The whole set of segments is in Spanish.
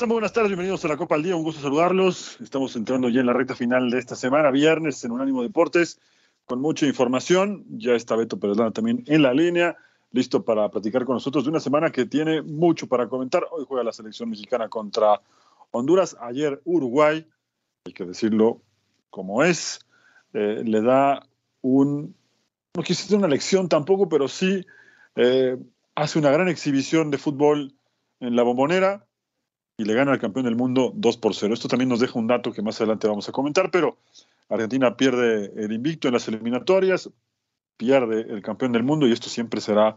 Hola, ¿cómo están? buenas tardes, bienvenidos a la Copa al Día, un gusto saludarlos. Estamos entrando ya en la recta final de esta semana, viernes, en Unánimo Deportes, con mucha información. Ya está Beto Pérez también en la línea, listo para platicar con nosotros de una semana que tiene mucho para comentar. Hoy juega la selección mexicana contra Honduras, ayer Uruguay, hay que decirlo como es, eh, le da un, no quise decir una lección tampoco, pero sí eh, hace una gran exhibición de fútbol en la bombonera y le gana al campeón del mundo 2 por 0. Esto también nos deja un dato que más adelante vamos a comentar, pero Argentina pierde el invicto en las eliminatorias, pierde el campeón del mundo y esto siempre será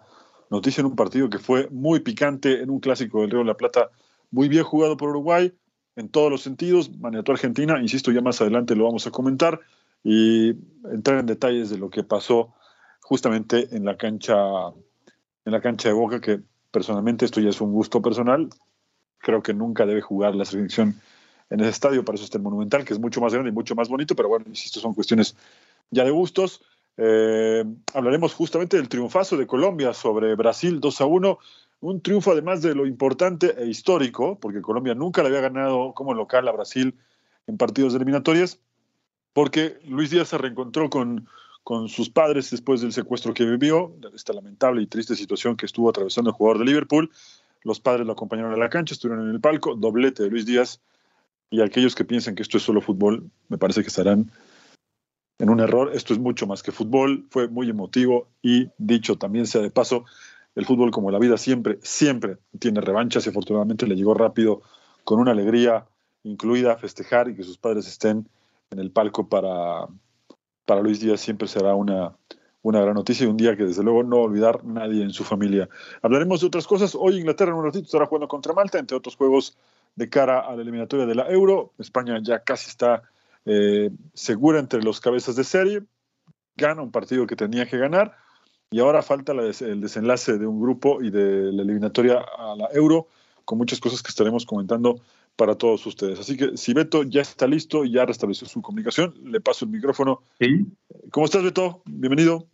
noticia en un partido que fue muy picante, en un clásico del Río de la Plata, muy bien jugado por Uruguay, en todos los sentidos, manejó Argentina, insisto, ya más adelante lo vamos a comentar y entrar en detalles de lo que pasó justamente en la cancha en la cancha de Boca que personalmente esto ya es un gusto personal creo que nunca debe jugar la selección en ese estadio, para eso está el Monumental, que es mucho más grande y mucho más bonito, pero bueno, insisto, son cuestiones ya de gustos. Eh, hablaremos justamente del triunfazo de Colombia sobre Brasil 2 a 1, un triunfo además de lo importante e histórico, porque Colombia nunca le había ganado como local a Brasil en partidos eliminatorias, porque Luis Díaz se reencontró con, con sus padres después del secuestro que vivió, esta lamentable y triste situación que estuvo atravesando el jugador de Liverpool, los padres lo acompañaron a la cancha, estuvieron en el palco, doblete de Luis Díaz. Y aquellos que piensan que esto es solo fútbol, me parece que estarán en un error. Esto es mucho más que fútbol, fue muy emotivo y dicho también sea de paso, el fútbol como la vida siempre, siempre tiene revanchas y afortunadamente le llegó rápido con una alegría incluida festejar y que sus padres estén en el palco para, para Luis Díaz siempre será una, una gran noticia y un día que desde luego no olvidar nadie en su familia. Hablaremos de otras cosas. Hoy Inglaterra en un ratito estará jugando contra Malta, entre otros juegos de cara a la eliminatoria de la Euro. España ya casi está eh, segura entre los cabezas de serie. Gana un partido que tenía que ganar y ahora falta el desenlace de un grupo y de la eliminatoria a la Euro con muchas cosas que estaremos comentando para todos ustedes. Así que si Beto ya está listo, ya restableció su comunicación, le paso el micrófono. ¿Sí? ¿Cómo estás, Beto? Bienvenido.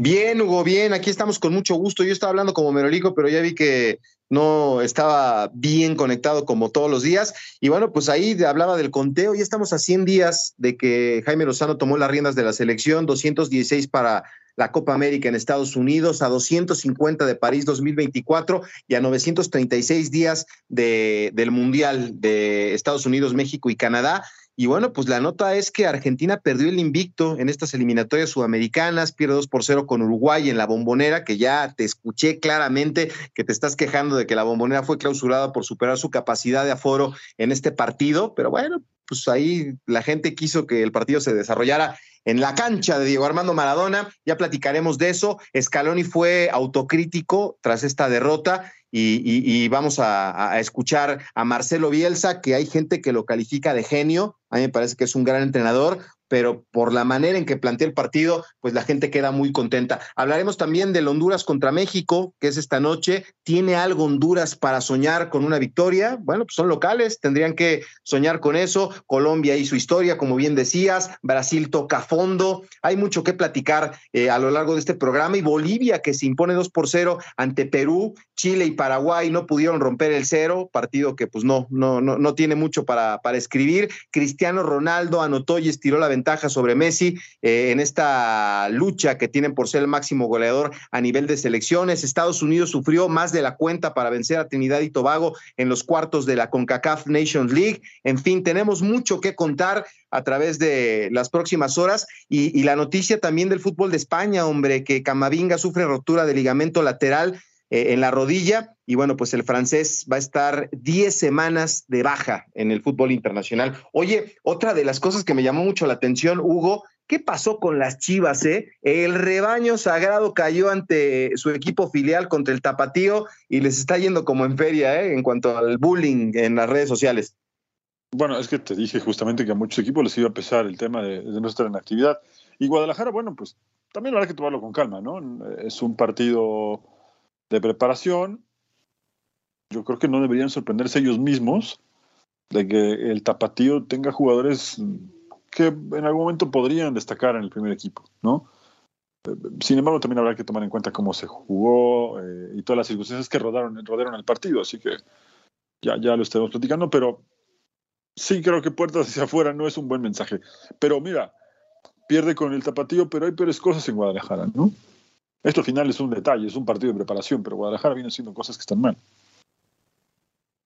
Bien, Hugo, bien, aquí estamos con mucho gusto. Yo estaba hablando como Merolico, pero ya vi que no estaba bien conectado como todos los días. Y bueno, pues ahí hablaba del conteo. Ya estamos a 100 días de que Jaime Lozano tomó las riendas de la selección, 216 para la Copa América en Estados Unidos, a 250 de París 2024 y a 936 días de, del Mundial de Estados Unidos, México y Canadá. Y bueno, pues la nota es que Argentina perdió el invicto en estas eliminatorias sudamericanas, pierde 2 por 0 con Uruguay en la bombonera, que ya te escuché claramente que te estás quejando de que la bombonera fue clausurada por superar su capacidad de aforo en este partido, pero bueno, pues ahí la gente quiso que el partido se desarrollara en la cancha de Diego Armando Maradona. Ya platicaremos de eso. Scaloni fue autocrítico tras esta derrota y, vamos a, escuchar a Marcelo Bielsa, que hay gente que lo califica de genio. A mí me parece que es un gran entrenador pero por la manera en que plantea el partido, pues la gente queda muy contenta. Hablaremos también del Honduras contra México, que es esta noche. ¿Tiene algo Honduras para soñar con una victoria? Bueno, pues son locales, tendrían que soñar con eso. Colombia y su historia, como bien decías, Brasil toca fondo. Hay mucho que platicar eh, a lo largo de este programa y Bolivia que se impone 2 por 0 ante Perú, Chile y Paraguay no pudieron romper el cero, partido que pues no, no, no, no tiene mucho para, para escribir. Cristiano Ronaldo anotó y estiró la ventaja sobre Messi eh, en esta lucha que tienen por ser el máximo goleador a nivel de selecciones. Estados Unidos sufrió más de la cuenta para vencer a Trinidad y Tobago en los cuartos de la CONCACAF Nations League. En fin, tenemos mucho que contar a través de las próximas horas y, y la noticia también del fútbol de España, hombre, que Camavinga sufre rotura de ligamento lateral eh, en la rodilla. Y bueno, pues el francés va a estar 10 semanas de baja en el fútbol internacional. Oye, otra de las cosas que me llamó mucho la atención, Hugo, ¿qué pasó con las Chivas? Eh? El rebaño sagrado cayó ante su equipo filial contra el Tapatío y les está yendo como en feria eh, en cuanto al bullying en las redes sociales. Bueno, es que te dije justamente que a muchos equipos les iba a pesar el tema de, de no estar en actividad. Y Guadalajara, bueno, pues también habrá que tomarlo con calma, ¿no? Es un partido de preparación, yo creo que no deberían sorprenderse ellos mismos de que el tapatío tenga jugadores que en algún momento podrían destacar en el primer equipo, ¿no? Sin embargo, también habrá que tomar en cuenta cómo se jugó eh, y todas las circunstancias que rodaron, rodearon el partido, así que ya, ya lo estaremos platicando, pero sí creo que puertas hacia afuera no es un buen mensaje. Pero mira, pierde con el tapatío, pero hay peores cosas en Guadalajara, ¿no? Esto al final es un detalle, es un partido de preparación, pero Guadalajara viene haciendo cosas que están mal.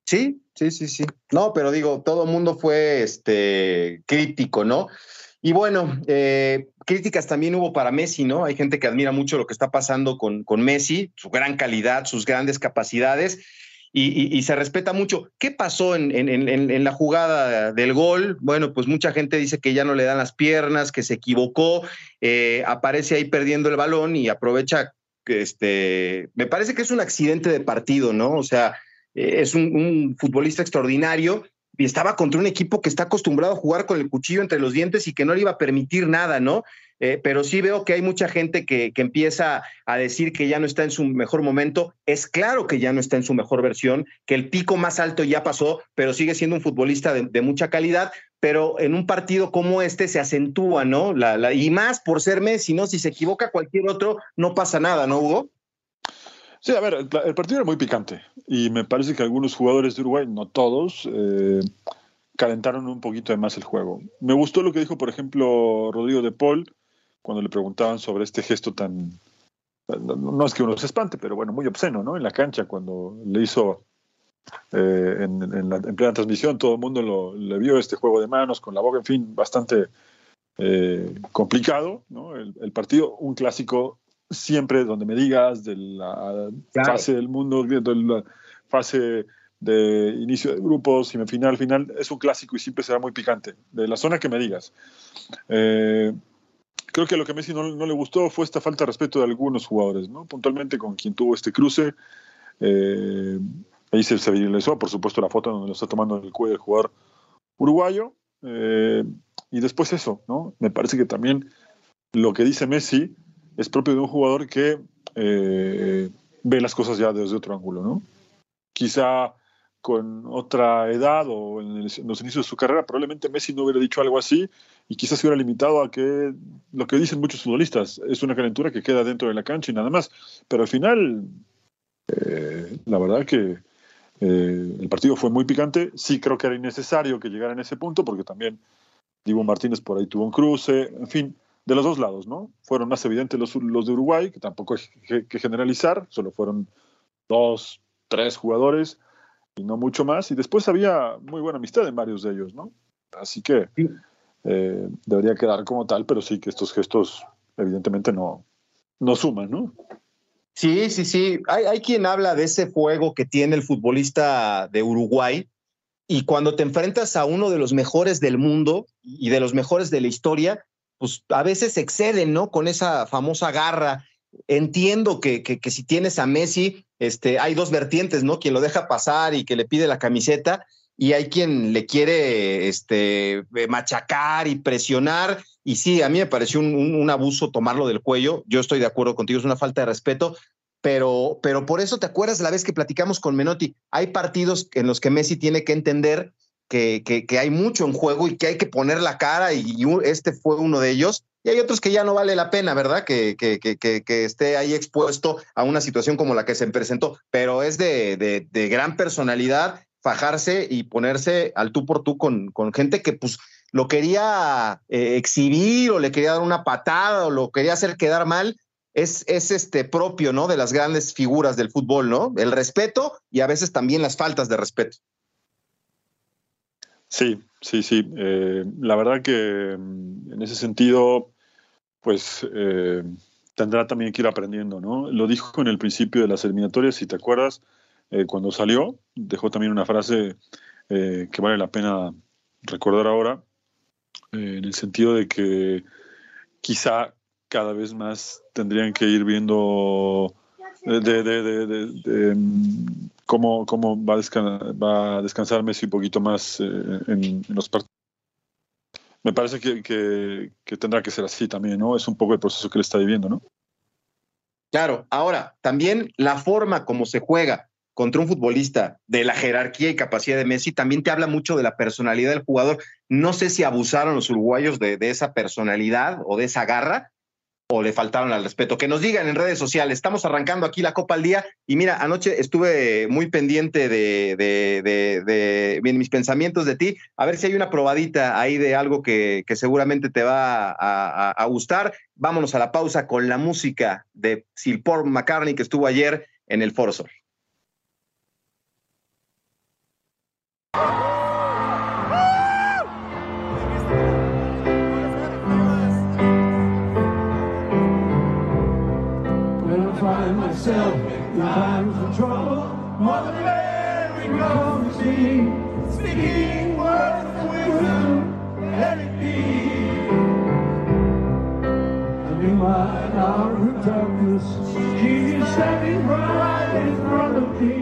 Sí, sí, sí, sí. No, pero digo, todo el mundo fue este, crítico, ¿no? Y bueno, eh, críticas también hubo para Messi, ¿no? Hay gente que admira mucho lo que está pasando con, con Messi, su gran calidad, sus grandes capacidades y, se respeta mucho. ¿Qué pasó en, en, la jugada del gol? Bueno, pues mucha gente dice que ya no le dan las piernas, que se equivocó, eh, aparece ahí perdiendo el balón y aprovecha que este, me parece que es un accidente de partido, ¿no? O sea, eh, es un, un futbolista extraordinario y estaba contra un equipo que está acostumbrado a jugar con el cuchillo entre los dientes y que no le iba a permitir nada, ¿no? Eh, pero sí veo que hay mucha gente que, que, empieza a decir que ya no está en su mejor momento. Es claro que ya no está en su mejor versión, que el pico más alto ya pasó, pero sigue siendo un futbolista de, de mucha calidad. Pero en un partido como este se acentúa, ¿no? La, la, y más por ser Messi, ¿no? Si se equivoca cualquier otro, no pasa nada, ¿no, Hugo? Sí, a ver, el, partido era muy picante y me parece que algunos jugadores de Uruguay, no todos, eh, calentaron un poquito de más el juego. Me gustó lo que dijo, por ejemplo, Rodrigo de Paul, cuando le preguntaban sobre este gesto tan, no, es que uno se espante, pero bueno, muy obsceno, ¿no? En la cancha, cuando le hizo eh, en, en, la, en, plena transmisión, todo el mundo lo, le vio este juego de manos con la boca, en fin, bastante eh, complicado, ¿no? El, el, partido, un clásico siempre donde me digas de la claro. fase del mundo, de la fase de inicio de grupos y final, final, es un clásico y siempre será muy picante, de la zona que me digas. Eh, creo que lo que Messi no, le gustó fue esta falta de respeto de algunos jugadores, ¿no? Puntualmente con quien tuvo este cruce. Eh, ahí se, se viralizó, por supuesto, la foto donde lo está tomando el cuello el jugador uruguayo. Eh, y después eso, ¿no? Me parece que también lo que dice Messi es propio de un jugador que eh, ve las cosas ya desde otro ángulo, ¿no? Quizá con otra edad o en, los inicios de su carrera, probablemente Messi no hubiera dicho algo así y quizás se hubiera limitado a que lo que dicen muchos futbolistas es una calentura que queda dentro de la cancha y nada más. Pero al final, eh, la verdad que eh, el partido fue muy picante. Sí creo que era innecesario que llegara en ese punto porque también Divo Martínez por ahí tuvo un cruce, en fin, de los dos lados, ¿no? Fueron más evidentes los, los de Uruguay, que tampoco hay que, que generalizar, solo fueron dos, tres jugadores y no mucho más. Y después había muy buena amistad en varios de ellos, ¿no? Así que eh, debería quedar como tal, pero sí que estos gestos evidentemente no, no suman, ¿no? Sí, sí, sí. Hay, hay quien habla de ese fuego que tiene el futbolista de Uruguay y cuando te enfrentas a uno de los mejores del mundo y de los mejores de la historia, pues a veces exceden, ¿no? Con esa famosa garra. Entiendo que, que, si tienes a Messi, este, hay dos vertientes, ¿no? Quien lo deja pasar y que le pide la camiseta, y hay quien le quiere este, machacar y presionar, Y sí, a mí me pareció un, abuso tomarlo del cuello. Yo estoy de acuerdo contigo, es una falta de respeto. Pero, pero por eso te acuerdas la vez que platicamos con Menotti. Hay partidos en los que Messi tiene que entender que, que, hay mucho en juego y que hay que poner la cara, y, este fue uno de ellos. Y hay otros que ya no vale la pena, ¿verdad? Que, que, que, esté ahí expuesto a una situación como la que se presentó, pero es de, de gran personalidad fajarse y ponerse al tú por tú con, con gente que pues lo quería eh, exhibir o le quería dar una patada o lo quería hacer quedar mal, es, es este propio, ¿no? De las grandes figuras del fútbol, ¿no? El respeto y a veces también las faltas de respeto. Sí, sí, sí. Eh, la verdad que mm, en ese sentido, pues eh, tendrá también que ir aprendiendo, ¿no? Lo dijo en el principio de las eliminatorias, si te acuerdas, cuando salió, dejó también una frase que vale la pena recordar ahora, eh, en el sentido de que quizá cada vez más tendrían que ir viendo de, mm, cómo, cómo va, a va a descansar Messi un poquito más eh, en, los partidos. Me parece que, que, tendrá que ser así también, ¿no? Es un poco el proceso que él está viviendo, ¿no? Claro, ahora, también la forma como se juega contra un futbolista de la jerarquía y capacidad de Messi también te habla mucho de la personalidad del jugador. No sé si abusaron los uruguayos de, esa personalidad o de esa garra o le faltaron al respeto. Que nos digan en redes sociales. Estamos arrancando aquí la Copa al Día y mira, anoche estuve muy pendiente de, de, mis pensamientos de ti. A ver si hay una probadita ahí de algo que, seguramente te va a, gustar. Vámonos a la pausa con la música de Silpor McCartney que estuvo ayer en el Foro Sol. Find myself in times of trouble, Mother Mary comes to see, speaking words of wisdom, let it be. And in my hour of darkness, is standing right in front of me,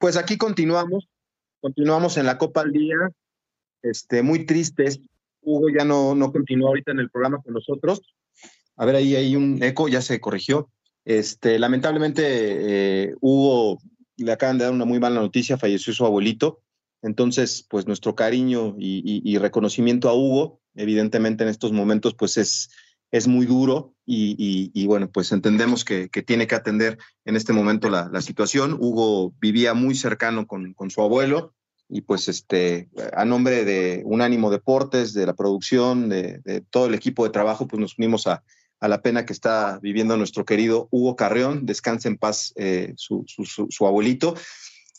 Pues aquí continuamos, continuamos en la Copa al Día, este, muy tristes. Hugo ya no, no continuó ahorita en el programa con nosotros. A ver, ahí hay un eco, ya se corrigió. Este, lamentablemente, eh, Hugo le acaban de dar una muy mala noticia, falleció su abuelito. Entonces, pues nuestro cariño y reconocimiento a Hugo, evidentemente en estos momentos, pues es, es muy duro y, bueno, pues entendemos que, tiene que atender en este momento la, situación. Hugo vivía muy cercano con, su abuelo y pues este, a nombre de Unánimo Deportes, de la producción, de, todo el equipo de trabajo, pues nos unimos a, la pena que está viviendo nuestro querido Hugo Carreón. Descanse en paz eh, su, abuelito.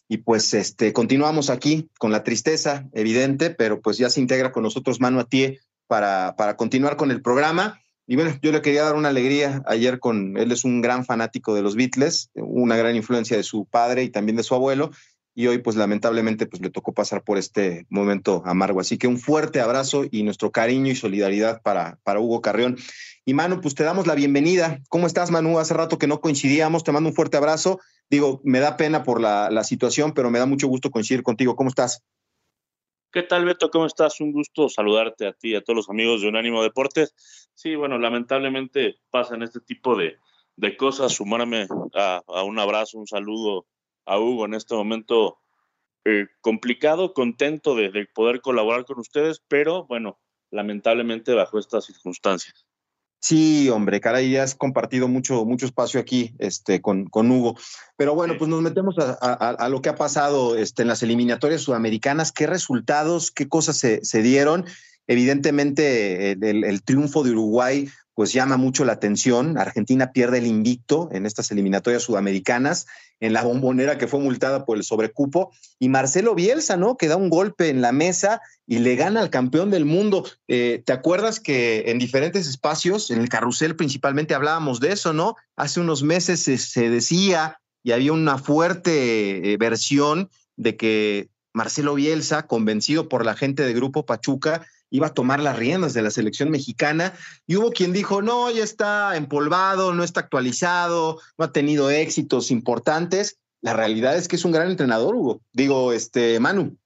Y pues este, continuamos aquí con la tristeza evidente, pero pues ya se integra con nosotros Manu Atié para, para continuar con el programa. Y bueno, yo le quería dar una alegría ayer con, él es un gran fanático de los Beatles, una gran influencia de su padre y también de su abuelo, y hoy pues lamentablemente pues le tocó pasar por este momento amargo. Así que un fuerte abrazo y nuestro cariño y solidaridad para, para Hugo Carrión. Y Manu, pues te damos la bienvenida. ¿Cómo estás, Manu? Hace rato que no coincidíamos, te mando un fuerte abrazo. Digo, me da pena por la, la situación, pero me da mucho gusto coincidir contigo. ¿Cómo estás? ¿Qué tal, Beto? ¿Cómo estás? Un gusto saludarte a ti y a todos los amigos de Unánimo Deportes. Sí, bueno, lamentablemente pasan este tipo de, cosas. Sumarme a, un abrazo, un saludo a Hugo en este momento eh, complicado, contento de, de, poder colaborar con ustedes, pero bueno, lamentablemente bajo estas circunstancias. Sí, hombre, caray, ya has compartido mucho, mucho espacio aquí este, con, con Hugo. Pero bueno, pues nos metemos a, lo que ha pasado este, en las eliminatorias sudamericanas, qué resultados, qué cosas se, se dieron. Evidentemente, el, el, triunfo de Uruguay pues llama mucho la atención. Argentina pierde el invicto en estas eliminatorias sudamericanas, en la bombonera que fue multada por el sobrecupo, y Marcelo Bielsa, ¿no? Que da un golpe en la mesa y le gana al campeón del mundo. Eh, ¿Te acuerdas que en diferentes espacios, en el carrusel principalmente hablábamos de eso, ¿no? Hace unos meses se, decía y había una fuerte eh, versión de que Marcelo Bielsa, convencido por la gente de Grupo Pachuca, iba a tomar las riendas de la selección mexicana y hubo quien dijo, no, ya está empolvado, no está actualizado, no ha tenido éxitos importantes. La realidad es que es un gran entrenador, Hugo. Digo, este, Manu.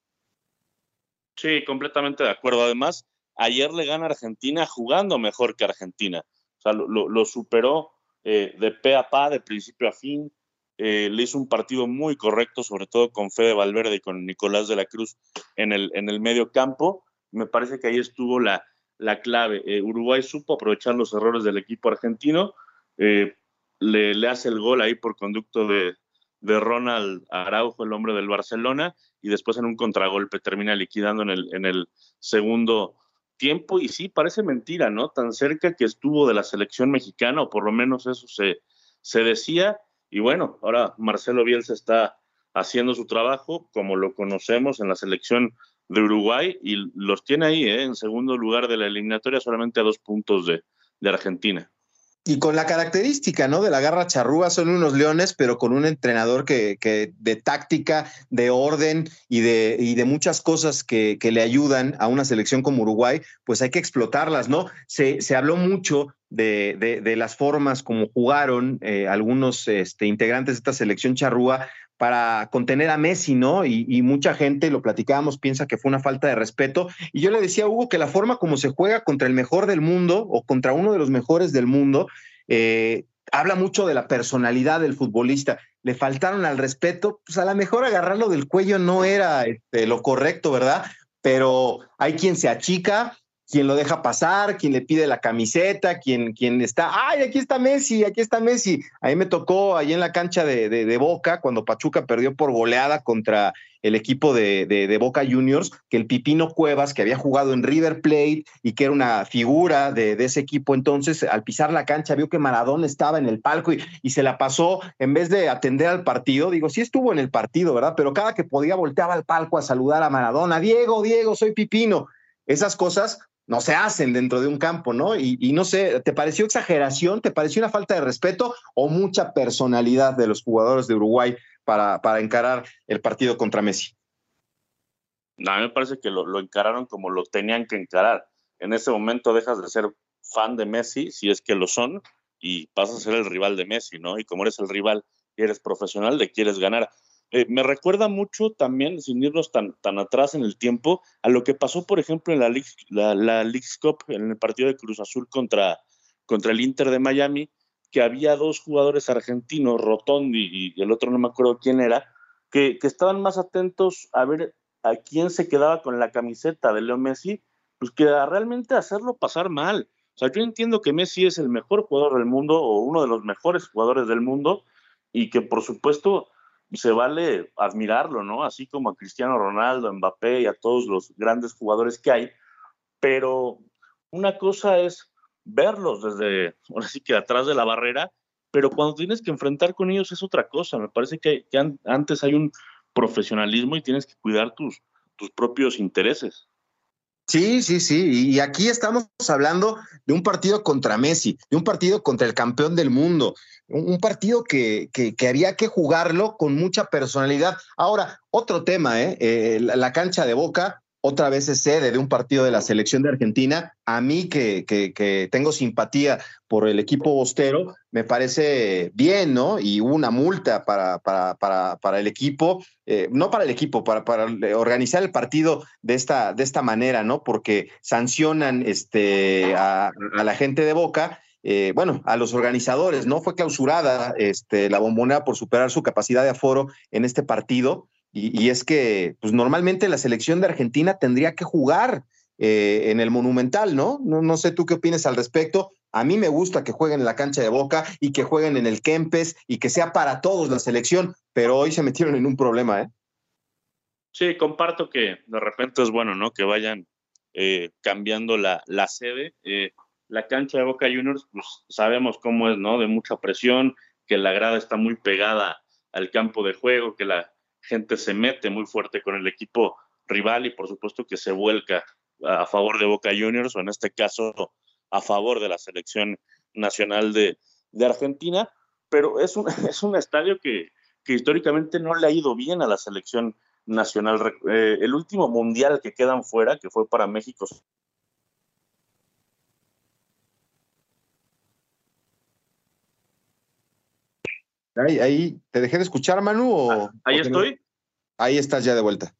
Sí, completamente de acuerdo. Además, ayer le gana Argentina jugando mejor que Argentina. O sea, lo, superó eh, de pe a pa, de principio a fin. Eh, le hizo un partido muy correcto, sobre todo con Fede Valverde y con Nicolás de la Cruz en el, en el medio campo me parece que ahí estuvo la, la clave. Eh, Uruguay supo aprovechar los errores del equipo argentino, eh, le, le, hace el gol ahí por conducto de, de, Ronald Araujo, el hombre del Barcelona, y después en un contragolpe termina liquidando en el, en el segundo tiempo. Y sí, parece mentira, ¿no? Tan cerca que estuvo de la selección mexicana, o por lo menos eso se, se decía. Y bueno, ahora Marcelo Bielsa está haciendo su trabajo como lo conocemos en la selección de Uruguay y los tiene ahí, ¿eh? en segundo lugar de la eliminatoria, solamente a dos puntos de, de Argentina. Y con la característica, ¿no? De la garra charrúa, son unos leones, pero con un entrenador que, que de táctica, de orden y de, y de muchas cosas que, que, le ayudan a una selección como Uruguay, pues hay que explotarlas, ¿no? Se, se habló mucho de, de, las formas como jugaron eh, algunos este, integrantes de esta selección charrúa, para contener a Messi, ¿no? Y, mucha gente, lo platicábamos, piensa que fue una falta de respeto. Y yo le decía a Hugo que la forma como se juega contra el mejor del mundo o contra uno de los mejores del mundo, eh, habla mucho de la personalidad del futbolista. Le faltaron al respeto, pues a lo mejor agarrarlo del cuello no era este, lo correcto, ¿verdad? Pero hay quien se achica, quien lo deja pasar, quien le pide la camiseta, quien, quien está, ay, aquí está Messi, aquí está Messi. Ahí me tocó, ahí en la cancha de, de, Boca, cuando Pachuca perdió por goleada contra el equipo de, de, Boca Juniors, que el Pipino Cuevas, que había jugado en River Plate y que era una figura de, ese equipo, entonces al pisar la cancha vio que Maradona estaba en el palco y, y, se la pasó, en vez de atender al partido, digo, sí estuvo en el partido, ¿verdad? Pero cada que podía volteaba al palco a saludar a Maradona, Diego, Diego, soy Pipino. Esas cosas no se hacen dentro de un campo, ¿no? Y, no sé, ¿te pareció exageración? ¿Te pareció una falta de respeto o mucha personalidad de los jugadores de Uruguay para, para encarar el partido contra Messi? No, a mí me parece que lo, encararon como lo tenían que encarar. En ese momento dejas de ser fan de Messi, si es que lo son, y pasas a ser el rival de Messi, ¿no? Y como eres el rival y eres profesional, le quieres ganar. Eh, me recuerda mucho también, sin irnos tan, tan atrás en el tiempo, a lo que pasó, por ejemplo, en la League, la, Cup, en el partido de Cruz Azul contra, contra el Inter de Miami, que había dos jugadores argentinos, Rotondi y el otro no me acuerdo quién era, que, que estaban más atentos a ver a quién se quedaba con la camiseta de Leo Messi, pues que a realmente hacerlo pasar mal. O sea, yo entiendo que Messi es el mejor jugador del mundo o uno de los mejores jugadores del mundo y que por supuesto se vale admirarlo, ¿no? Así como a Cristiano Ronaldo, a Mbappé y a todos los grandes jugadores que hay, pero una cosa es verlos desde, ahora sí que atrás de la barrera, pero cuando tienes que enfrentar con ellos es otra cosa. Me parece que, antes hay un profesionalismo y tienes que cuidar tus, tus propios intereses. Sí, sí, sí. Y aquí estamos hablando de un partido contra Messi, de un partido contra el campeón del mundo, un partido que, que, había que jugarlo con mucha personalidad. Ahora, otro tema, ¿eh? eh la cancha de Boca otra vez es sede de un partido de la selección de Argentina. A mí que, que, tengo simpatía por el equipo bostero, me parece bien, ¿no? Y hubo una multa para, para, para, para el equipo, eh, no para el equipo, para, para organizar el partido de esta, de esta manera, ¿no? Porque sancionan este, a, la gente de Boca eh, bueno, a los organizadores, ¿no? Fue clausurada este, la bombonera por superar su capacidad de aforo en este partido. Y, es que, pues normalmente la selección de Argentina tendría que jugar eh, en el Monumental, ¿no? ¿no? sé tú qué opinas al respecto. A mí me gusta que jueguen en la cancha de Boca y que jueguen en el Kempes y que sea para todos la selección, pero hoy se metieron en un problema, ¿eh? Sí, comparto que de repente es bueno, ¿no? Que vayan eh, cambiando la, la sede. Eh, la cancha de Boca Juniors, pues sabemos cómo es, ¿no? De mucha presión, que la grada está muy pegada al campo de juego, que la gente se mete muy fuerte con el equipo rival y por supuesto que se vuelca a favor de Boca Juniors o en este caso a favor de la selección nacional de, Argentina, pero es un, es un estadio que, históricamente no le ha ido bien a la selección nacional. Eh, el último mundial que quedan fuera, que fue para México Ahí, te dejé de escuchar, Manu. O, ah, ahí estoy. Ahí estás ya de vuelta.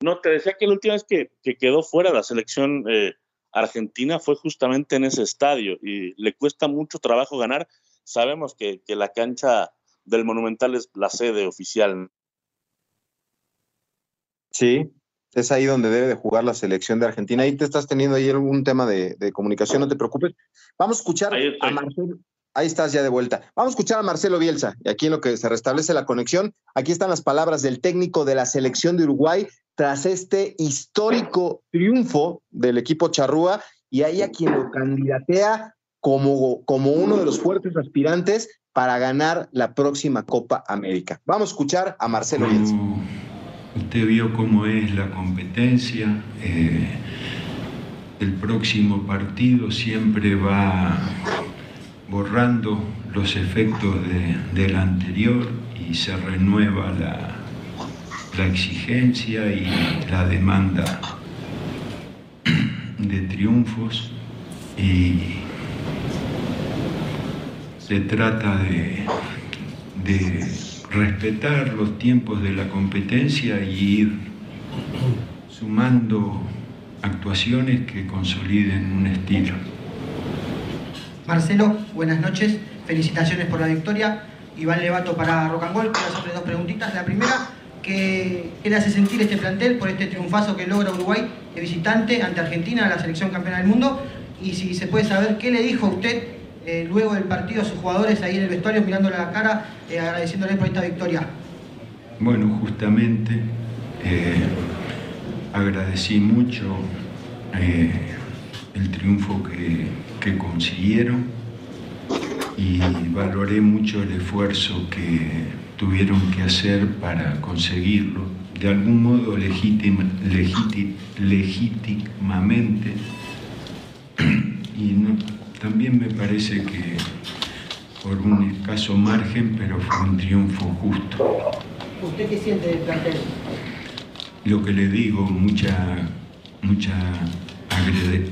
No, te decía que la última vez que, quedó fuera la selección eh, argentina fue justamente en ese estadio y le cuesta mucho trabajo ganar. Sabemos que, la cancha del Monumental es la sede oficial. Sí, es ahí donde debe de jugar la selección de Argentina. Ahí te estás teniendo ahí algún tema de, comunicación, no te preocupes. Vamos a escuchar a Marcelo. Ahí estás ya de vuelta. Vamos a escuchar a Marcelo Bielsa. Y aquí en lo que se restablece la conexión, aquí están las palabras del técnico de la selección de Uruguay tras este histórico triunfo del equipo Charrúa y ahí a quien lo candidatea como, como uno de los fuertes aspirantes para ganar la próxima Copa América. Vamos a escuchar a Marcelo Bielsa. Usted vio cómo es la competencia. Eh, el próximo partido siempre va borrando los efectos del anterior y se renueva la, la exigencia y la demanda de triunfos y se trata de, de respetar los tiempos de la competencia y ir sumando actuaciones que consoliden un estilo. Marcelo, buenas noches, felicitaciones por la victoria. Iván Levato para Rock and Quiero hacerle dos preguntitas. La primera, ¿qué, le hace sentir este plantel por este triunfazo que logra Uruguay de visitante ante Argentina, la selección campeona del mundo? Y si se puede saber, ¿qué le dijo usted eh, luego del partido a sus jugadores ahí en el vestuario, mirándole a la cara, eh, agradeciéndole por esta victoria? Bueno, justamente eh, agradecí mucho el triunfo que, que consiguieron y valoré mucho el esfuerzo que tuvieron que hacer para conseguirlo, de algún modo legítimamente. Y también me parece que por un escaso margen, pero fue un triunfo justo. ¿Usted qué siente del plantel? Lo que le digo, mucha, mucha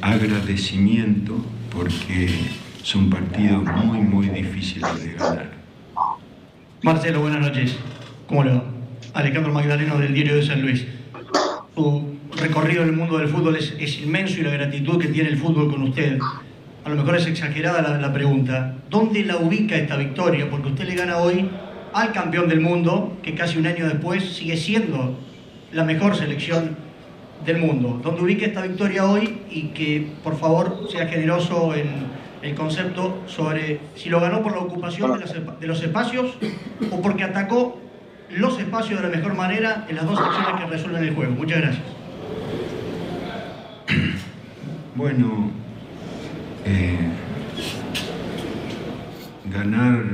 agradecimiento porque son partidos muy, muy difíciles de ganar. Marcelo, buenas noches. ¿Cómo le va? Alejandro Magdaleno del Diario de San Luis. Su recorrido en el mundo del fútbol es, inmenso y la gratitud que tiene el fútbol con usted. A lo mejor es exagerada la, la pregunta. ¿Dónde la ubica esta victoria? Porque usted le gana hoy al campeón del mundo, que casi un año después sigue siendo la mejor selección del mundo, donde ubique esta victoria hoy y que por favor sea generoso en el concepto sobre si lo ganó por la ocupación de los, espacios o porque atacó los espacios de la mejor manera en las dos acciones que resuelven el juego. Muchas gracias. Bueno, eh, ganar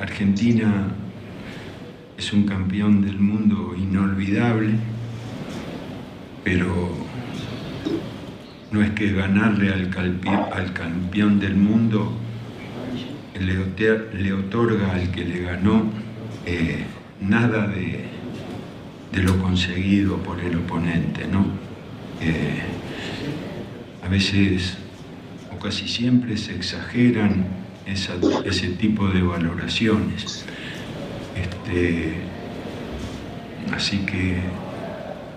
Argentina es un campeón del mundo inolvidable pero no es que ganarle al, campeón del mundo le, otorga al que le ganó eh, nada de, lo conseguido por el oponente, ¿no? Eh, a veces o casi siempre se exageran ese tipo de valoraciones. Este, así que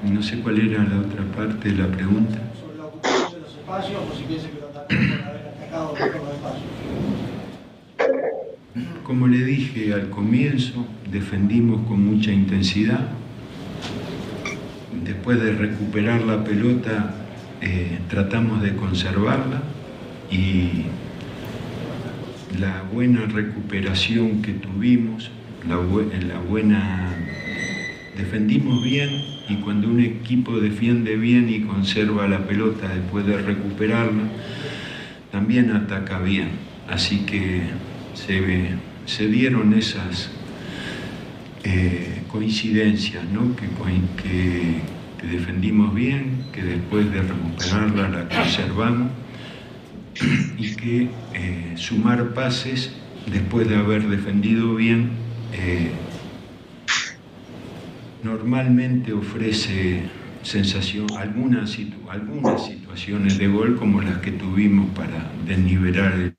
no sé cuál era la otra parte de la pregunta. Sobre la ocupación de los espacios o si piensa que lo atacaron por haber atacado los espacios. Como le dije al comienzo, defendimos con mucha intensidad. Después de recuperar la pelota, eh, tratamos de conservarla y la buena recuperación que tuvimos, la, la buena... Defendimos bien y cuando un equipo defiende bien y conserva la pelota después de recuperarla, también ataca bien. Así que se, se dieron esas eh, coincidencias, ¿no? que, que, defendimos bien, que después de recuperarla la conservamos y que eh, sumar pases después de haber defendido bien eh, normalmente ofrece sensación, algunas, algunas situaciones de gol como las que tuvimos para desnivelar el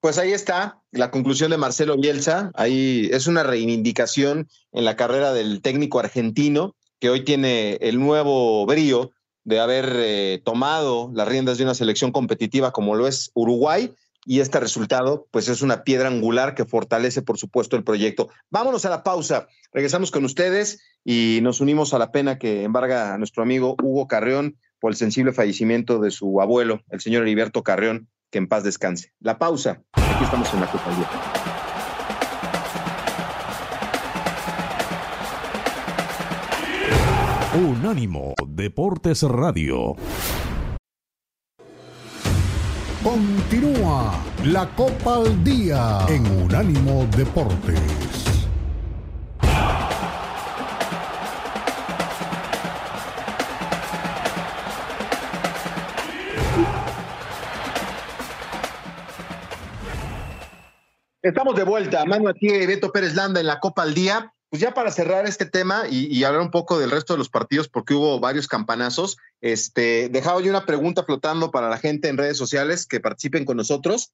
Pues ahí está la conclusión de Marcelo Bielsa. Ahí es una reivindicación en la carrera del técnico argentino que hoy tiene el nuevo brío de haber eh, tomado las riendas de una selección competitiva como lo es Uruguay y este resultado pues es una piedra angular que fortalece por supuesto el proyecto. Vámonos a la pausa, regresamos con ustedes y nos unimos a la pena que embarga a nuestro amigo Hugo Carreón por el sensible fallecimiento de su abuelo, el señor Heriberto Carreón, que en paz descanse. La pausa. Aquí estamos en la Copa Unánimo Deportes Radio. Continúa la Copa al Día en Unánimo Deportes. Estamos de vuelta. Manu aquí, Beto Pérez Landa en la Copa al Día. Pues ya para cerrar este tema y, hablar un poco del resto de los partidos, porque hubo varios campanazos, este, dejaba yo una pregunta flotando para la gente en redes sociales que participen con nosotros,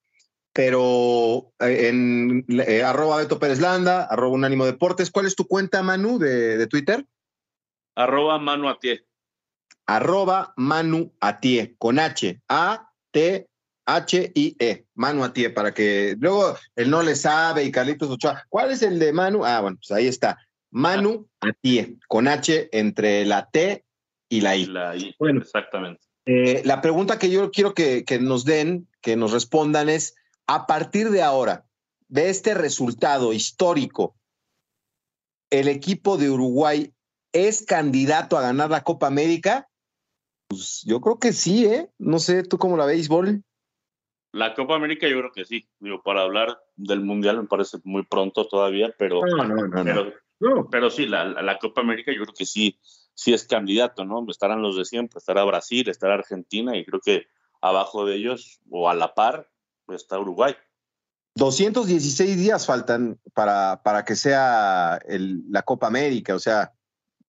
pero eh, en eh, arroba Beto Pérez Landa, arroba Unánimo Deportes. ¿Cuál es tu cuenta, Manu, de, de Twitter? Arroba Manu Atie. Arroba Manu Atie, con H, A, T, H-I-E, Manu Atie, para que luego él no le sabe y Carlitos Ochoa. ¿Cuál es el de Manu? Ah, bueno, pues ahí está. Manu Atie, con H entre la T y la I. La I, bueno, exactamente. Eh, la pregunta que yo quiero que, que nos den, que nos respondan es, a partir de ahora, de este resultado histórico, ¿el equipo de Uruguay es candidato a ganar la Copa América? Pues yo creo que sí, ¿eh? No sé, ¿tú cómo la veis, Bol? La Copa América yo creo que sí. Digo, para hablar del Mundial me parece muy pronto todavía, pero, no, no, no, pero, pero, sí, la, la, Copa América yo creo que sí, sí es candidato, ¿no? Estarán los de siempre, estará Brasil, estará Argentina y creo que abajo de ellos o a la par está Uruguay. 216 días faltan para, para que sea el, la Copa América, o sea,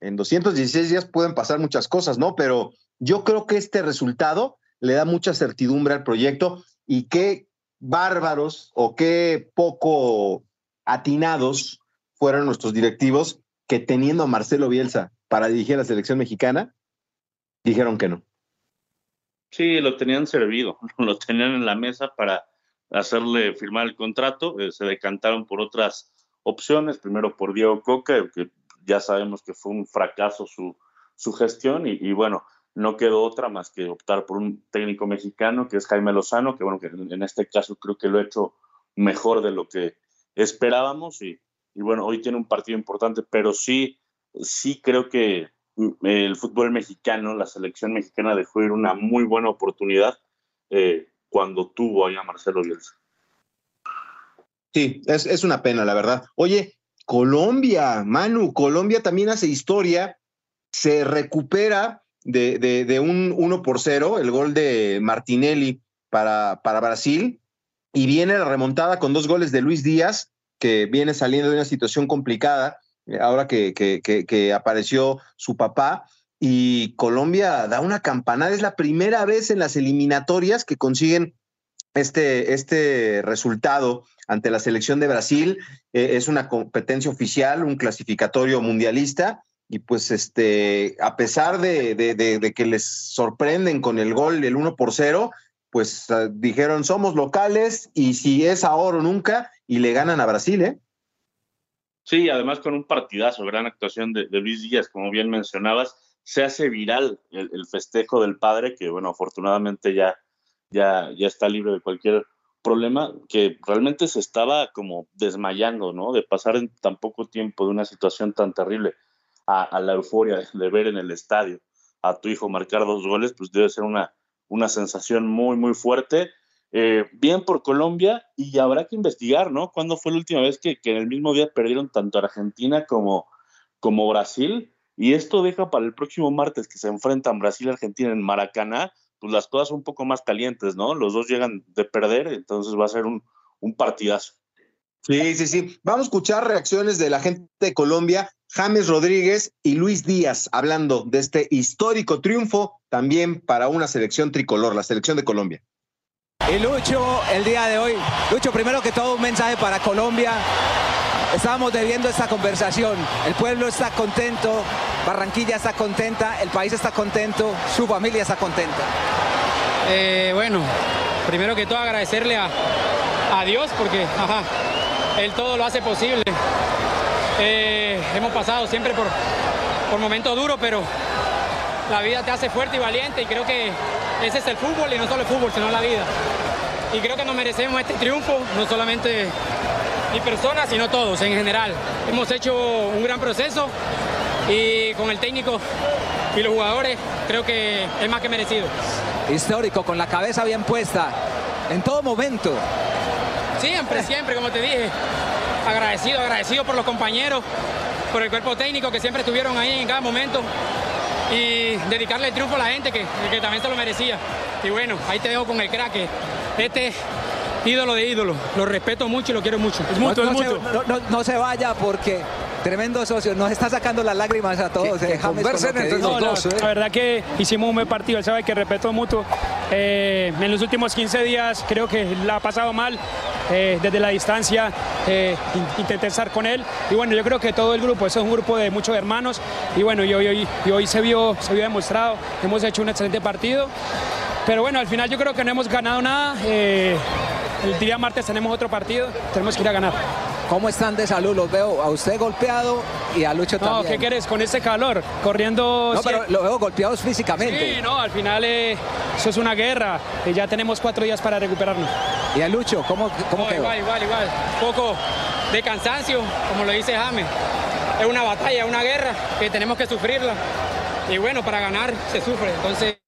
en 216 días pueden pasar muchas cosas, ¿no? Pero yo creo que este resultado le da mucha certidumbre al proyecto y qué bárbaros o qué poco atinados fueron nuestros directivos que teniendo a Marcelo Bielsa para dirigir a la selección mexicana, dijeron que no. Sí, lo tenían servido, lo tenían en la mesa para hacerle firmar el contrato, eh, se decantaron por otras opciones, primero por Diego Coca, que ya sabemos que fue un fracaso su, su gestión, y bueno, no quedó otra más que optar por un técnico mexicano que es Jaime Lozano, que bueno, que en este caso creo que lo ha hecho mejor de lo que esperábamos y, bueno, hoy tiene un partido importante, pero sí, sí creo que el fútbol mexicano, la selección mexicana dejó ir una muy buena oportunidad eh, cuando tuvo allá Marcelo Bielsa. Sí, es, es una pena, la verdad. Oye, Colombia, Manu, Colombia también hace historia, se recupera de, un 1 por 0, el gol de Martinelli para, para Brasil, y viene la remontada con dos goles de Luis Díaz, que viene saliendo de una situación complicada, eh, ahora que, que, apareció su papá, y Colombia da una campanada, es la primera vez en las eliminatorias que consiguen este, este resultado ante la selección de Brasil. Eh, es una competencia oficial, un clasificatorio mundialista, y pues este, a pesar de, que les sorprenden con el gol del 1 por 0, pues ah, dijeron somos locales y si es ahora o nunca y le ganan a Brasil, ¿eh? Sí, además con un partidazo, gran actuación de, Luis Díaz, como bien mencionabas, se hace viral el, festejo del padre, que bueno, afortunadamente ya, ya, ya está libre de cualquier problema, que realmente se estaba como desmayando, ¿no? De pasar en tan poco tiempo de una situación tan terrible a, la euforia de ver en el estadio a tu hijo marcar dos goles, pues debe ser una, una sensación muy, muy fuerte. Eh, bien por Colombia y habrá que investigar, ¿no? ¿Cuándo fue la última vez que, que en el mismo día perdieron tanto Argentina como, como Brasil? Y esto deja para el próximo martes que se enfrentan Brasil y Argentina en Maracaná, pues las cosas un poco más calientes, ¿no? Los dos llegan de perder, entonces va a ser un, un partidazo. Sí, sí, sí. Vamos a escuchar reacciones de la gente de Colombia, James Rodríguez y Luis Díaz, hablando de este histórico triunfo también para una selección tricolor, la selección de Colombia. Y Lucho, el día de hoy, Lucho, primero que todo un mensaje para Colombia, Estábamos debiendo esta conversación. El pueblo está contento, Barranquilla está contenta, el país está contento, su familia está contenta. Eh, bueno, primero que todo agradecerle a, Dios porque Él todo lo hace posible. Eh, hemos pasado siempre por, por momentos duros, pero la vida te hace fuerte y valiente y creo que ese es el fútbol y no solo el fútbol, sino la vida. Y creo que nos merecemos este triunfo, no solamente ni personas, sino todos en general. Hemos hecho un gran proceso y con el técnico y los jugadores creo que es más que merecido. Histórico, con la cabeza bien puesta, en todo momento. Siempre, siempre, como te dije. Agradecido, agradecido por los compañeros, por el cuerpo técnico que siempre estuvieron ahí en cada momento y dedicarle el triunfo a la gente que, que también se lo merecía. Y bueno, ahí te dejo con el crack. Este ídolo de ídolo. Lo respeto mucho y lo quiero mucho. Es mutuo, no, es mutuo. Se, no, se vaya porque tremendo socio, nos está sacando las lágrimas a todos. Que, eh, conversen entre los dos. La, eh. la, verdad que hicimos un buen partido, él sabe que respeto mutuo. Eh, en los últimos 15 días creo que la ha pasado mal. Eh, desde la distancia eh, intenté estar con él. Y bueno yo creo que todo el grupo es un grupo de muchos hermanos. Y bueno y hoy, y hoy se, vio, se vio demostrado. Hemos hecho un excelente partido. Pero bueno al final yo creo que no hemos ganado nada. Eh, el día martes tenemos otro partido, tenemos que ir a ganar. ¿Cómo están de salud? Los veo a usted golpeado y a Lucho también. No, ¿qué quieres con este calor? Corriendo. No, pero lo veo golpeados físicamente. Sí, no, al final eh, eso es una guerra y ya tenemos cuatro días para recuperarnos. ¿Y a Lucho? ¿Cómo, cómo quedó? Igual, igual, igual. Poco de cansancio, como lo dice James. Es una batalla, una guerra que tenemos que sufrirla. Y bueno, para ganar se sufre. Entonces.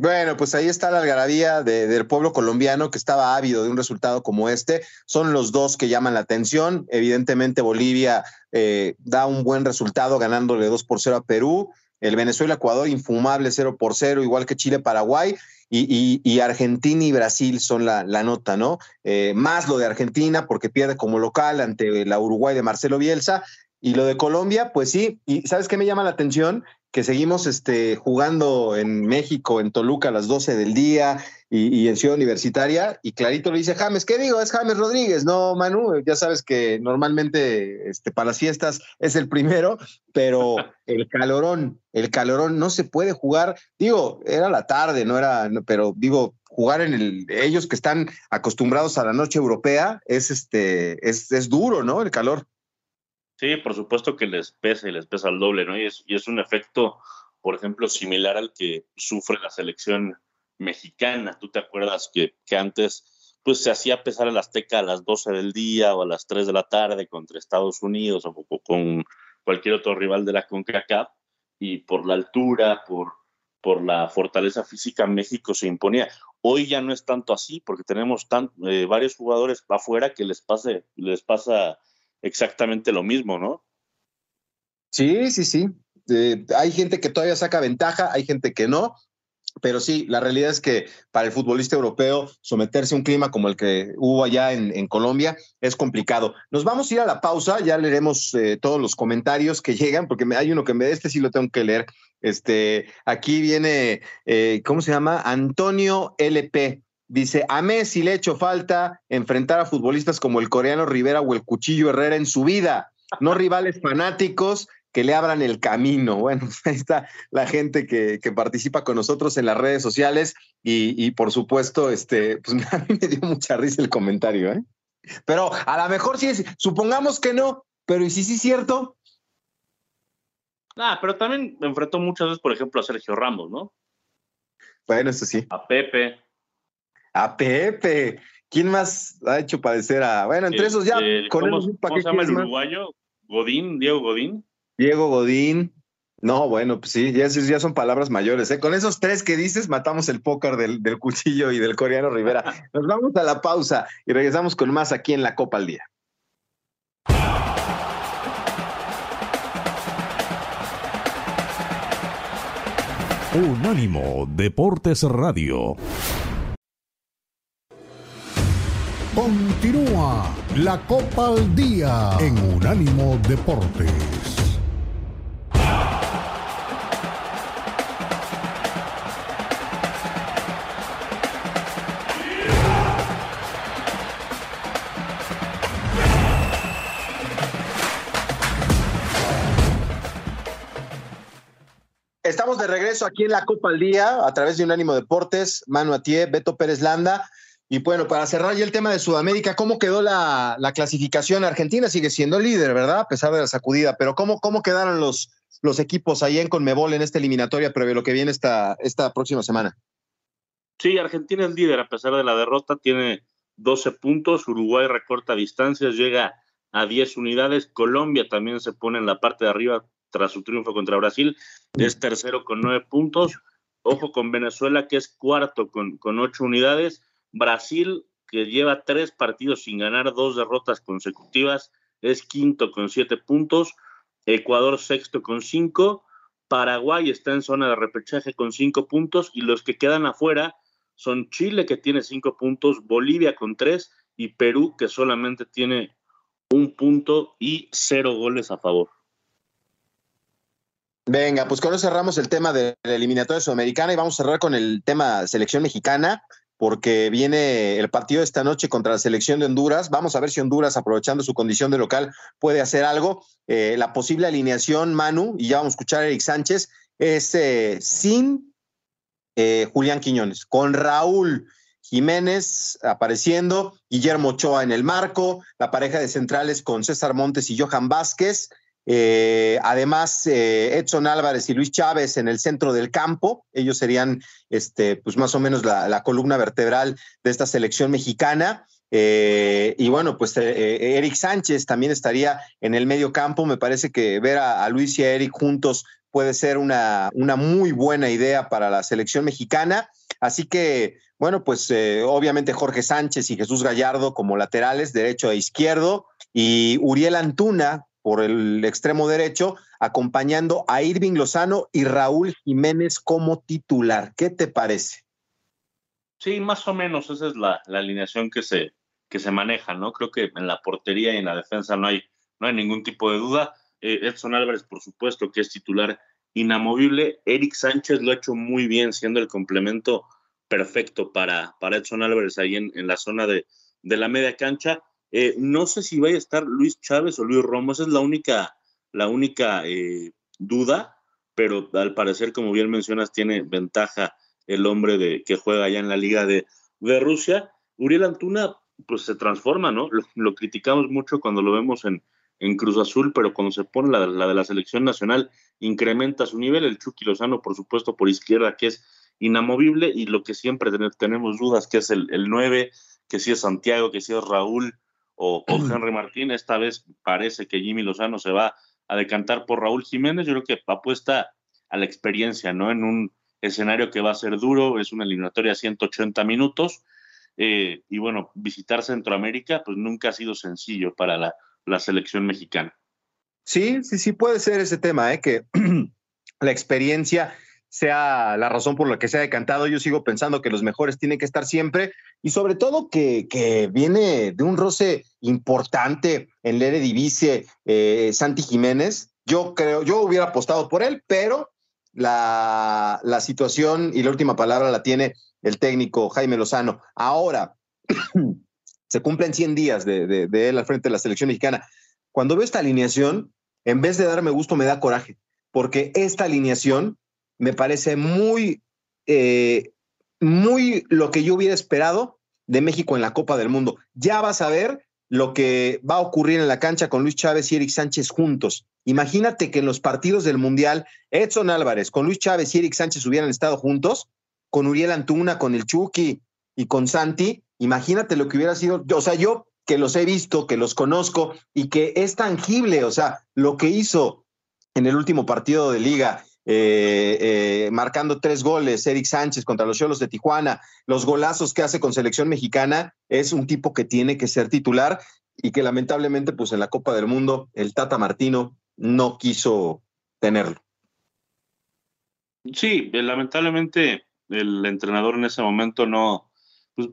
Bueno, pues ahí está la algarabía del pueblo colombiano que estaba ávido de un resultado como este. Son los dos que llaman la atención. Evidentemente Bolivia eh, da un buen resultado ganándole 2 por 0 a Perú. El Venezuela-Ecuador infumable 0 por 0, igual que Chile-Paraguay. Y, Argentina y Brasil son la, nota, ¿no? Eh, más lo de Argentina porque pierde como local ante la Uruguay de Marcelo Bielsa. Y lo de Colombia, pues sí. ¿Y sabes qué me llama la atención? Que seguimos este, jugando en México, en Toluca a las 12 del día y, en Ciudad Universitaria. Y clarito le dice James, ¿qué digo? Es James Rodríguez, no Manu. Ya sabes que normalmente este, para las fiestas es el primero, pero el calorón, el calorón no se puede jugar. Digo, era la tarde, no era, pero digo, jugar en el, ellos que están acostumbrados a la noche europea, es este, es, es duro, ¿no? El calor. Sí, por supuesto que les pesa y les pesa el doble, ¿no? Y es, y es un efecto, por ejemplo, similar al que sufre la selección mexicana. Tú te acuerdas que, que antes pues se hacía pesar el Azteca a las 12 del día o a las 3 de la tarde contra Estados Unidos o, con cualquier otro rival de la CONCACAF y por la altura, por, por la fortaleza física México se imponía. Hoy ya no es tanto así porque tenemos tan, eh, varios jugadores afuera que les, pase, les pasa exactamente lo mismo, ¿no? Sí, sí, sí. Hay gente que todavía saca ventaja, hay gente que no, pero sí, la realidad es que para el futbolista europeo someterse a un clima como el que hubo allá en, Colombia es complicado. Nos vamos a ir a la pausa, ya leeremos eh, todos los comentarios que llegan, porque hay uno que me, este sí lo tengo que leer. Este, aquí viene, eh, ¿cómo se llama? Antonio LP. Dice, a Messi le ha hecho falta enfrentar a futbolistas como el coreano Rivera o el Cuchillo Herrera en su vida, no rivales fanáticos que le abran el camino. Bueno, ahí está la gente que, participa con nosotros en las redes sociales y, por supuesto, este, pues a mí me dio mucha risa el comentario, ¿eh? Pero a lo mejor sí es, supongamos que no, pero ¿y si sí es cierto? Ah, pero también enfrentó muchas veces, por ejemplo, a Sergio Ramos, ¿no? Bueno, eso sí. A Pepe. A Pepe. ¿Quién más ha hecho padecer a.? Bueno, entre esos ya. Este, con ¿Cómo, el, cómo se llama el uruguayo? Godín, Diego Godín. Diego Godín. No, bueno, pues sí, ya, ya son palabras mayores. ¿eh? Con esos tres que dices, matamos el póker del, del cuchillo y del coreano Rivera. Nos vamos a la pausa y regresamos con más aquí en la Copa al Día. Unánimo Deportes Radio. Continúa la Copa al Día en Unánimo Deportes. Estamos de regreso aquí en la Copa al Día a través de Unánimo Deportes, Manu Atié, Beto Pérez Landa. Y bueno, para cerrar ya el tema de Sudamérica, ¿cómo quedó la, la clasificación? Argentina sigue siendo líder, ¿verdad? A pesar de la sacudida, pero ¿cómo, cómo quedaron los, los equipos ahí en Conmebol en esta eliminatoria previo a lo que viene esta, esta próxima semana? Sí, Argentina es líder a pesar de la derrota, tiene 12 puntos, Uruguay recorta distancias, llega a 10 unidades, Colombia también se pone en la parte de arriba tras su triunfo contra Brasil, es tercero con 9 puntos, ojo con Venezuela que es cuarto con, con 8 unidades, Brasil que lleva tres partidos sin ganar, dos derrotas consecutivas, es quinto con 7 puntos, Ecuador sexto con 5, Paraguay está en zona de repechaje con 5 puntos. Y los que quedan afuera son Chile que tiene 5 puntos, Bolivia con 3 y Perú que solamente tiene un punto y cero goles a favor. Venga, pues con eso cerramos el tema de la eliminatoria sudamericana y vamos a cerrar con el tema selección mexicana, porque viene el partido esta noche contra la selección de Honduras. Vamos a ver si Honduras, aprovechando su condición de local, puede hacer algo. Eh, la posible alineación, Manu, y ya vamos a escuchar a Eric Sánchez, es eh, sin eh, Julián Quiñones, con Raúl Jiménez apareciendo, Guillermo Ochoa en el marco, la pareja de centrales con César Montes y Johan Vázquez. Eh, además, eh, Edson Álvarez y Luis Chávez en el centro del campo. Ellos serían, este, pues más o menos la, columna vertebral de esta selección mexicana. Eh, y bueno, pues Eric Sánchez también estaría en el medio campo. Me parece que ver a, Luis y a Eric juntos puede ser una, una, muy buena idea para la selección mexicana. Así que, bueno, pues obviamente Jorge Sánchez y Jesús Gallardo como laterales, derecho e izquierdo, y Uriel Antuna por el extremo derecho, acompañando a Irving Lozano y Raúl Jiménez como titular. ¿Qué te parece? Sí, más o menos esa es la, la alineación que se, que se maneja, ¿no? Creo que en la portería y en la defensa no hay, no hay ningún tipo de duda. Eh, Edson Álvarez, por supuesto, que es titular inamovible. Eric Sánchez lo ha hecho muy bien, siendo el complemento perfecto para, para Edson Álvarez ahí en, en la zona de, de, la media cancha. Eh, no sé si vaya a estar Luis Chávez o Luis Romo, esa es la única, la única eh, duda, pero al parecer, como bien mencionas, tiene ventaja el hombre de, que juega allá en la Liga de, de Rusia. Uriel Antuna, pues se transforma, ¿no? Lo, criticamos mucho cuando lo vemos en, en Cruz Azul, pero cuando se pone la, la, de la selección nacional, incrementa su nivel. El Chucky Lozano, por supuesto, por izquierda, que es inamovible, y lo que siempre ten, tenemos dudas, que es el, el 9, que si es Santiago, que si es Raúl o, o Henry Martín. Esta vez parece que Jimmy Lozano se va a decantar por Raúl Jiménez. Yo creo que apuesta a la experiencia, ¿no? En un escenario que va a ser duro, es una eliminatoria a 180 minutos. Eh, y bueno, visitar Centroamérica, pues nunca ha sido sencillo para la, la selección mexicana. Sí, sí, sí puede ser ese tema, ¿eh? que la experiencia sea la razón por la que se ha decantado. Yo sigo pensando que los mejores tienen que estar siempre y sobre todo que, que viene de un roce importante en el Eredivisie, eh, Santi Jiménez. Yo creo, yo hubiera apostado por él, pero la, la situación y la última palabra la tiene el técnico Jaime Lozano. Ahora, se cumplen 100 días de, de, de, él al frente de la selección mexicana. Cuando veo esta alineación, en vez de darme gusto, me da coraje, porque esta alineación me parece muy, eh, muy lo que yo hubiera esperado de México en la Copa del Mundo. Ya vas a ver lo que va a ocurrir en la cancha con Luis Chávez y Eric Sánchez juntos. Imagínate que en los partidos del Mundial, Edson Álvarez con Luis Chávez y Eric Sánchez hubieran estado juntos, con Uriel Antuna, con el Chucky y con Santi. Imagínate lo que hubiera sido. O sea, yo que los he visto, que los conozco y que es tangible, o sea, lo que hizo en el último partido de liga eh, eh, marcando tres goles, Eric Sánchez contra los Cholos de Tijuana, los golazos que hace con selección mexicana, es un tipo que tiene que ser titular y que lamentablemente, pues en la Copa del Mundo, el Tata Martino no quiso tenerlo. Sí, eh, lamentablemente el entrenador en ese momento no, pues,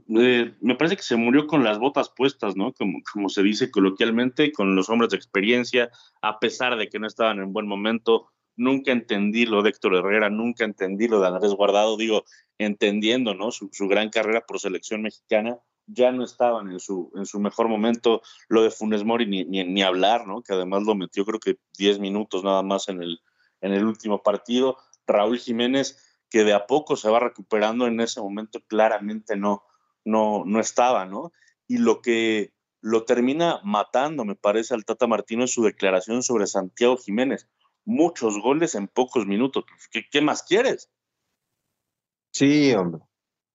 me parece que se murió con las botas puestas, ¿no? Como, como se dice coloquialmente, con los hombres de experiencia, a pesar de que no estaban en buen momento, nunca entendí lo de Héctor Herrera, nunca entendí lo de Andrés Guardado, digo, entendiendo, ¿no? Su, gran carrera por selección mexicana, ya no estaban en su, en su mejor momento. Lo de Funes Mori ni, ni, hablar, ¿no? Que además lo metió creo que 10 minutos nada más en el, en el último partido. Raúl Jiménez, que de a poco se va recuperando, en ese momento claramente no, no, no estaba, ¿no? Y lo que lo termina matando, me parece, al Tata Martino es su declaración sobre Santiago Jiménez muchos goles en pocos minutos. ¿Qué, más quieres? Sí, hombre.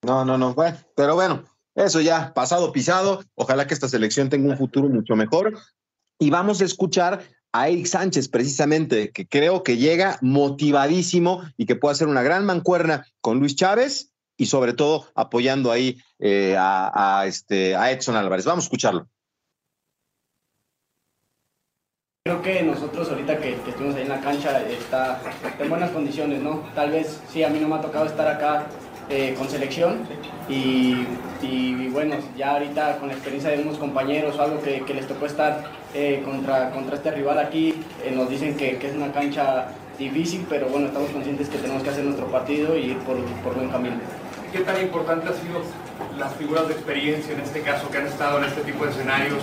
No, no, no. Bueno, pero bueno, eso ya pasado pisado. Ojalá que esta selección tenga un futuro mucho mejor. Y vamos a escuchar a Eric Sánchez, precisamente, que creo que llega motivadísimo y que puede hacer una gran mancuerna con Luis Chávez y sobre todo apoyando ahí eh, a, este, a Edson Álvarez. Vamos a escucharlo. Creo que nosotros ahorita que, estuvimos ahí en la cancha está en buenas condiciones, ¿no? Tal vez sí, a mí no me ha tocado estar acá eh, con selección y, bueno, ya ahorita con la experiencia de unos compañeros o algo que, les tocó estar eh, contra, contra este rival aquí, eh, nos dicen que, es una cancha difícil, pero bueno, estamos conscientes que tenemos que hacer nuestro partido y ir por, por buen camino. ¿Qué tan importante han sido las figuras de experiencia en este caso que han estado en este tipo de escenarios?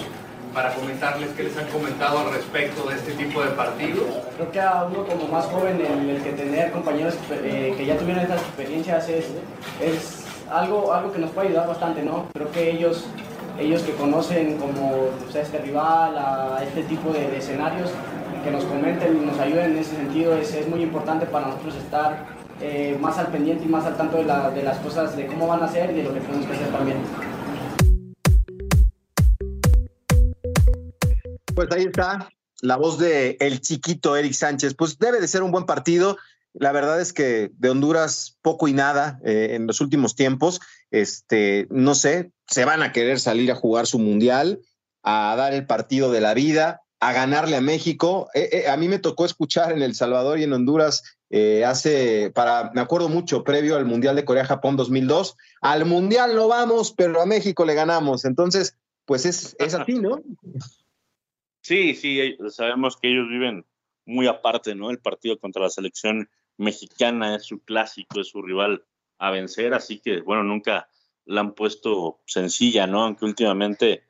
Para comentarles qué les han comentado al respecto de este tipo de partidos? Creo que a uno como más joven, el, el que tener compañeros eh, que ya tuvieron estas experiencias es, es algo, algo que nos puede ayudar bastante, ¿no? Creo que ellos, ellos que conocen como este rival, este tipo de, escenarios, que nos comenten y nos ayuden en ese sentido, es, es muy importante para nosotros estar eh, más al pendiente y más al tanto de, la, de las cosas, de cómo van a ser y de lo que tenemos que hacer también. Pues ahí está la voz de el chiquito Eric Sánchez. Pues debe de ser un buen partido. La verdad es que de Honduras poco y nada eh, en los últimos tiempos. Este, no sé, se van a querer salir a jugar su mundial, a dar el partido de la vida, a ganarle a México. Eh, eh, a mí me tocó escuchar en El Salvador y en Honduras hace, para, me acuerdo mucho, previo al Mundial de Corea-Japón 2002, al Mundial no vamos, pero a México le ganamos. Entonces, pues es, es así, ¿no? Sí, sí, eh, sabemos que ellos viven muy aparte, ¿no? El partido contra la selección mexicana es su clásico, es su rival a vencer, así que, bueno, nunca la han puesto sencilla, ¿no? Aunque últimamente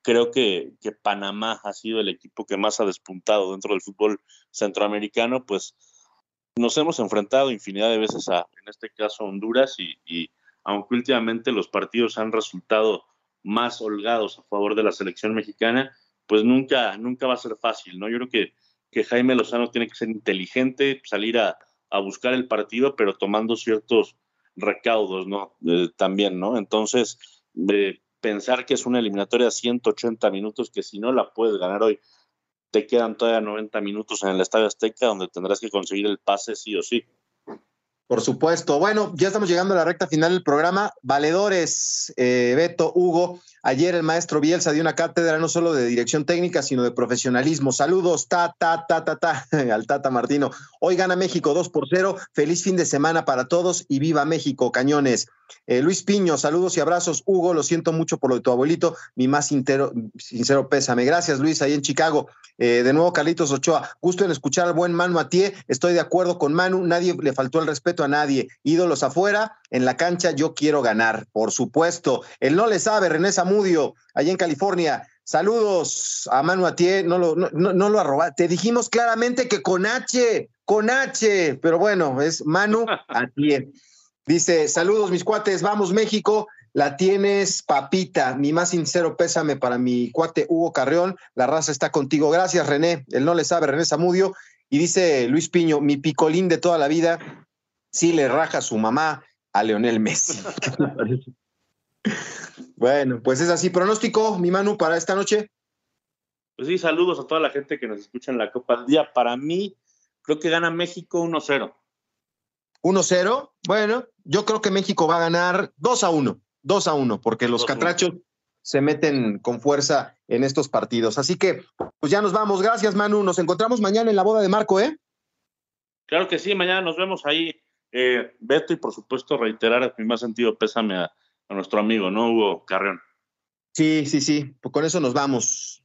creo que, Panamá ha sido el equipo que más ha despuntado dentro del fútbol centroamericano, pues nos hemos enfrentado infinidad de veces a, en este caso, Honduras, y, y aunque últimamente los partidos han resultado más holgados a favor de la selección mexicana, pues nunca, nunca va a ser fácil, ¿no? Yo creo que, que Jaime Lozano tiene que ser inteligente, salir a, buscar el partido, pero tomando ciertos recaudos, ¿no? También, ¿no? Entonces, pensar que es una eliminatoria de 180 minutos, que si no la puedes ganar hoy, te quedan todavía 90 minutos en el Estadio Azteca, donde tendrás que conseguir el pase sí o sí. Por supuesto. Bueno, ya estamos llegando a la recta final del programa. Valedores, eh, Beto, Hugo. Ayer el maestro Bielsa dio una cátedra no solo de dirección técnica, sino de profesionalismo. Saludos, ta, ta, ta, ta, ta, al Tata Martino. Hoy gana México 2 por 0. Feliz fin de semana para todos y viva México, cañones. Eh, Luis Piño, saludos y abrazos. Hugo, lo siento mucho por lo de tu abuelito. Mi más sincero pésame. Gracias, Luis, ahí en Chicago. Eh, de nuevo, Carlitos Ochoa. Gusto en escuchar al buen Manu Atié. Estoy de acuerdo con Manu. Nadie le faltó el respeto a nadie. Ídolos afuera, en la cancha yo quiero ganar, por supuesto. Él no le sabe, René Zamudio, allá en California. Saludos a Manu Atié, no lo, no, no, lo arroba. Te dijimos claramente que con H, con H, pero bueno, es Manu Atié. Dice, saludos mis cuates, vamos México. la tienes, papita. Mi más sincero pésame para mi cuate Hugo Carreón. La raza está contigo. Gracias, René. Él no le sabe, René Zamudio. Y dice Luis Piño, mi picolín de toda la vida, sí le raja su mamá a Leonel Messi. bueno, pues es así. Pronóstico, mi Manu, para esta noche. Pues sí, saludos a toda la gente que nos escucha en la Copa del Día. Para mí, creo que gana México 1-0. 1-0. Bueno, yo creo que México va a ganar 2 a 1. 2 a 1, porque los catrachos se meten con fuerza en estos partidos. Así que, pues ya nos vamos. Gracias, Manu. Nos encontramos mañana en la boda de Marco, ¿eh? Claro que sí, mañana nos vemos ahí, eh, Beto, y por supuesto reiterar mi más sentido pésame a, a nuestro amigo, ¿no? Hugo Carrión. Sí, sí, sí. Pues con eso nos vamos.